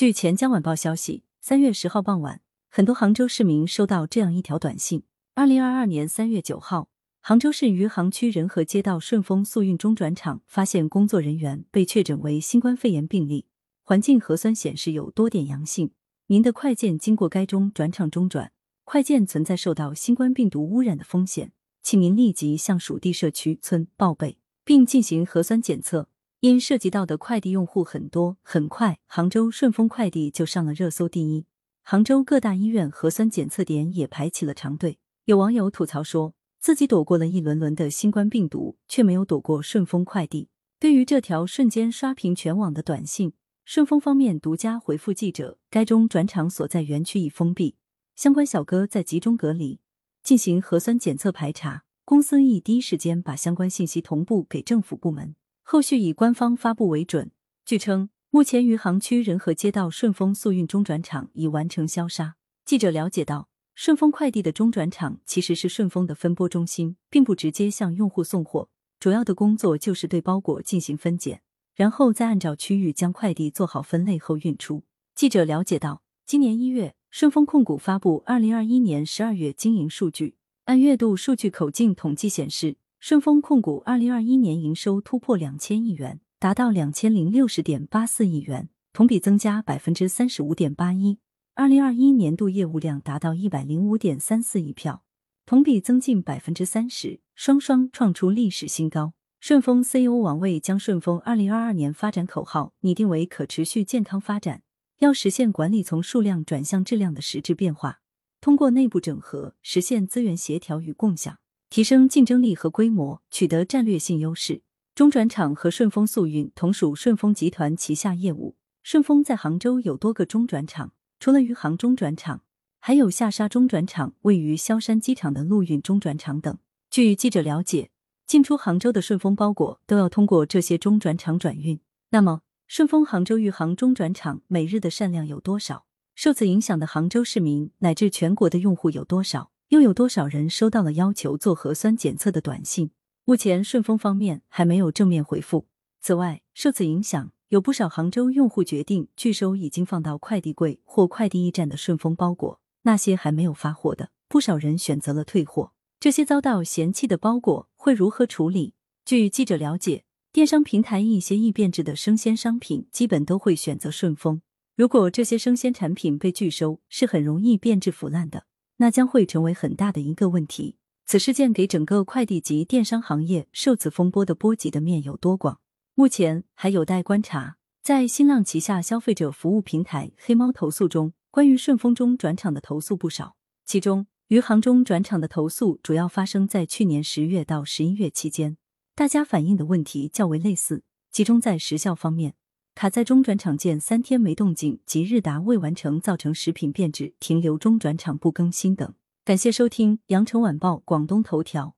据钱江晚报消息，三月十号傍晚，很多杭州市民收到这样一条短信：二零二二年三月九号，杭州市余杭区仁和街道顺丰速运中转场发现工作人员被确诊为新冠肺炎病例，环境核酸显示有多点阳性。您的快件经过该中转场中转，快件存在受到新冠病毒污染的风险，请您立即向属地社区村报备，并进行核酸检测。因涉及到的快递用户很多，很快杭州顺丰快递就上了热搜第一。杭州各大医院核酸检测点也排起了长队。有网友吐槽说，自己躲过了一轮轮的新冠病毒，却没有躲过顺丰快递。对于这条瞬间刷屏全网的短信，顺丰方面独家回复记者，该中转场所在园区已封闭，相关小哥在集中隔离，进行核酸检测排查。公司亦第一时间把相关信息同步给政府部门。后续以官方发布为准。据称，目前余杭区仁和街道顺丰速运中转场已完成消杀。记者了解到，顺丰快递的中转场其实是顺丰的分拨中心，并不直接向用户送货，主要的工作就是对包裹进行分拣，然后再按照区域将快递做好分类后运出。记者了解到，今年一月，顺丰控股发布二零二一年十二月经营数据，按月度数据口径统计显示。顺丰控股二零二一年营收突破两千亿元，达到两千零六十点八四亿元，同比增加百分之三十五点八一。二零二一年度业务量达到一百零五点三四亿票，同比增近百分之三十，双双创出历史新高。顺丰 CEO 王卫将顺丰二零二二年发展口号拟定为可持续健康发展，要实现管理从数量转向质量的实质变化，通过内部整合实现资源协调与共享。提升竞争力和规模，取得战略性优势。中转场和顺丰速运同属顺丰集团旗下业务。顺丰在杭州有多个中转场，除了余杭中转场，还有下沙中转场、位于萧山机场的陆运中转场等。据记者了解，进出杭州的顺丰包裹都要通过这些中转场转运。那么，顺丰杭州余杭中转场每日的善量有多少？受此影响的杭州市民乃至全国的用户有多少？又有多少人收到了要求做核酸检测的短信？目前顺丰方面还没有正面回复。此外，受此影响，有不少杭州用户决定拒收已经放到快递柜或快递驿站的顺丰包裹，那些还没有发货的，不少人选择了退货。这些遭到嫌弃的包裹会如何处理？据记者了解，电商平台一些易变质的生鲜商品基本都会选择顺丰。如果这些生鲜产品被拒收，是很容易变质腐烂的。那将会成为很大的一个问题。此事件给整个快递及电商行业受此风波的波及的面有多广，目前还有待观察。在新浪旗下消费者服务平台黑猫投诉中，关于顺丰中转场的投诉不少，其中余杭中转场的投诉主要发生在去年十月到十一月期间，大家反映的问题较为类似，集中在时效方面。卡在中转场件三天没动静即日达未完成，造成食品变质停留中转场不更新等。感谢收听羊城晚报广东头条。